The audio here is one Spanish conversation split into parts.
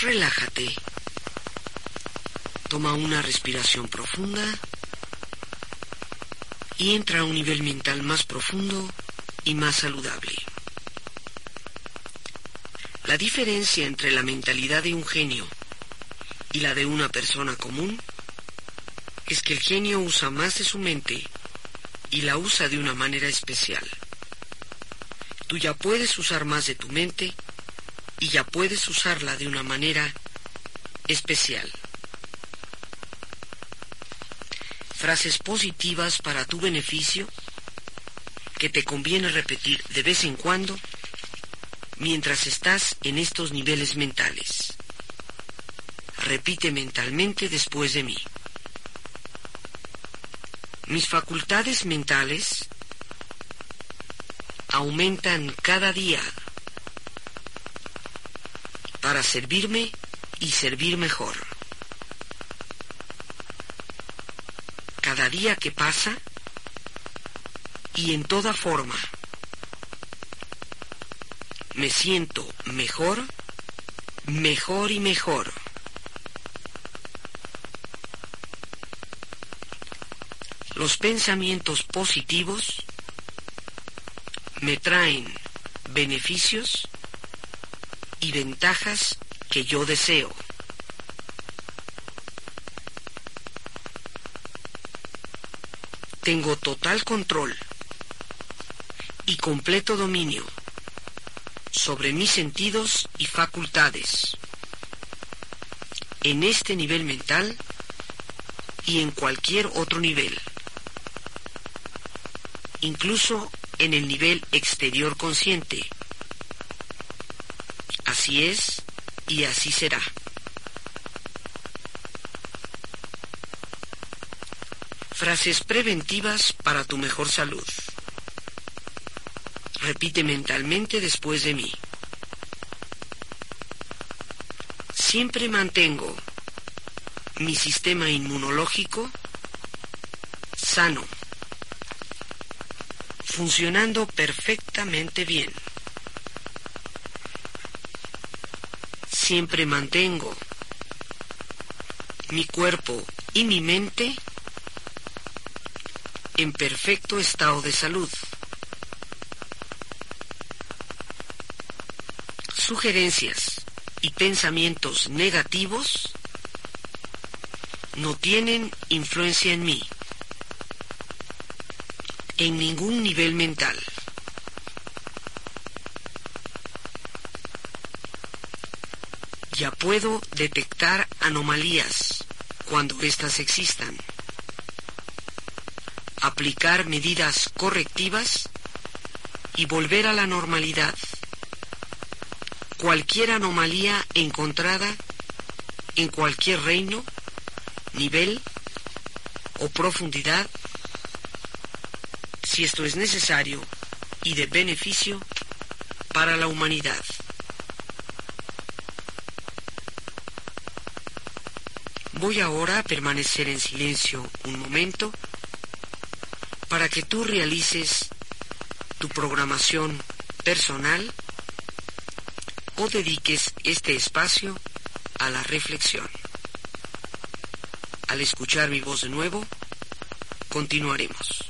Relájate. Toma una respiración profunda y entra a un nivel mental más profundo y más saludable. La diferencia entre la mentalidad de un genio y la de una persona común es que el genio usa más de su mente y la usa de una manera especial. Tú ya puedes usar más de tu mente y ya puedes usarla de una manera especial. Frases positivas para tu beneficio que te conviene repetir de vez en cuando mientras estás en estos niveles mentales. Repite mentalmente después de mí. Mis facultades mentales aumentan cada día para servirme y servir mejor. Cada día que pasa y en toda forma me siento mejor, mejor y mejor. Los pensamientos positivos me traen beneficios y ventajas que yo deseo. Tengo total control y completo dominio sobre mis sentidos y facultades. En este nivel mental y en cualquier otro nivel. Incluso en el nivel exterior consciente. Así es y así será. Frases preventivas para tu mejor salud. Repite mentalmente después de mí. Siempre mantengo mi sistema inmunológico sano, funcionando perfectamente bien. Siempre mantengo mi cuerpo y mi mente en perfecto estado de salud. Sugerencias y pensamientos negativos no tienen influencia en mí, en ningún nivel mental. Ya puedo detectar anomalías cuando éstas existan, aplicar medidas correctivas y volver a la normalidad cualquier anomalía encontrada en cualquier reino, nivel o profundidad, si esto es necesario y de beneficio para la humanidad. Voy ahora a permanecer en silencio un momento para que tú realices tu programación personal o dediques este espacio a la reflexión. Al escuchar mi voz de nuevo, continuaremos.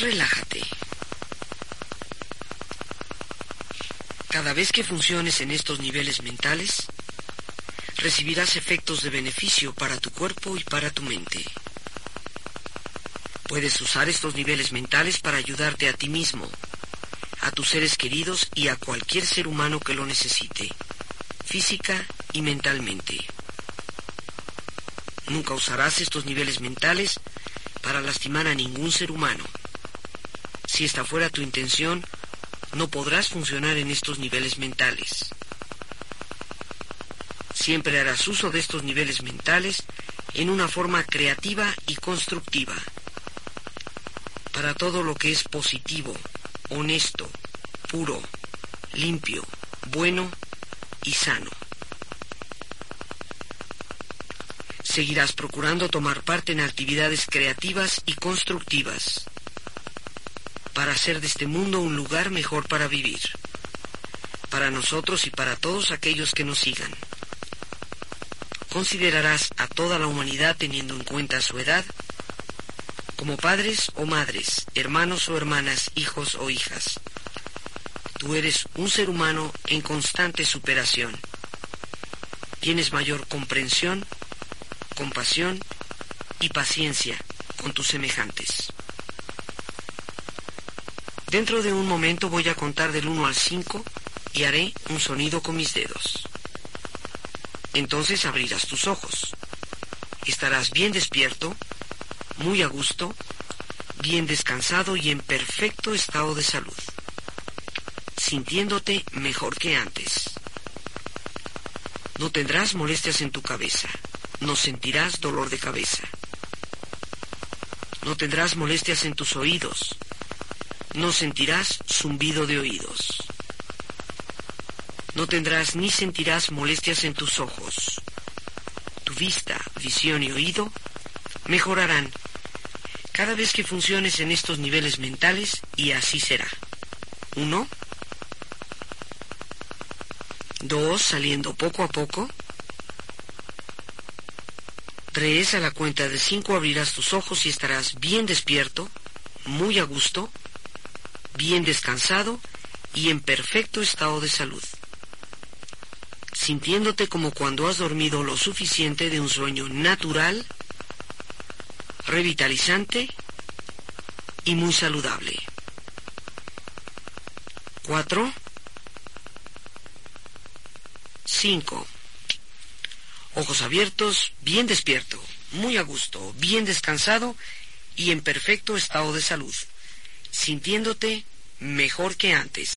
Relájate. Cada vez que funciones en estos niveles mentales, recibirás efectos de beneficio para tu cuerpo y para tu mente. Puedes usar estos niveles mentales para ayudarte a ti mismo, a tus seres queridos y a cualquier ser humano que lo necesite, física y mentalmente. Nunca usarás estos niveles mentales para lastimar a ningún ser humano. Si esta fuera tu intención, no podrás funcionar en estos niveles mentales. Siempre harás uso de estos niveles mentales en una forma creativa y constructiva. Para todo lo que es positivo, honesto, puro, limpio, bueno y sano. Seguirás procurando tomar parte en actividades creativas y constructivas para hacer de este mundo un lugar mejor para vivir, para nosotros y para todos aquellos que nos sigan. Considerarás a toda la humanidad teniendo en cuenta su edad, como padres o madres, hermanos o hermanas, hijos o hijas. Tú eres un ser humano en constante superación. Tienes mayor comprensión, compasión y paciencia con tus semejantes. Dentro de un momento voy a contar del 1 al 5 y haré un sonido con mis dedos. Entonces abrirás tus ojos. Estarás bien despierto, muy a gusto, bien descansado y en perfecto estado de salud, sintiéndote mejor que antes. No tendrás molestias en tu cabeza, no sentirás dolor de cabeza. No tendrás molestias en tus oídos, no sentirás zumbido de oídos. No tendrás ni sentirás molestias en tus ojos. Tu vista, visión y oído mejorarán cada vez que funciones en estos niveles mentales y así será. Uno. Dos, saliendo poco a poco. Tres, a la cuenta de cinco abrirás tus ojos y estarás bien despierto, muy a gusto, bien descansado y en perfecto estado de salud, sintiéndote como cuando has dormido lo suficiente de un sueño natural, revitalizante y muy saludable. 4. 5. Ojos abiertos, bien despierto, muy a gusto, bien descansado y en perfecto estado de salud sintiéndote mejor que antes.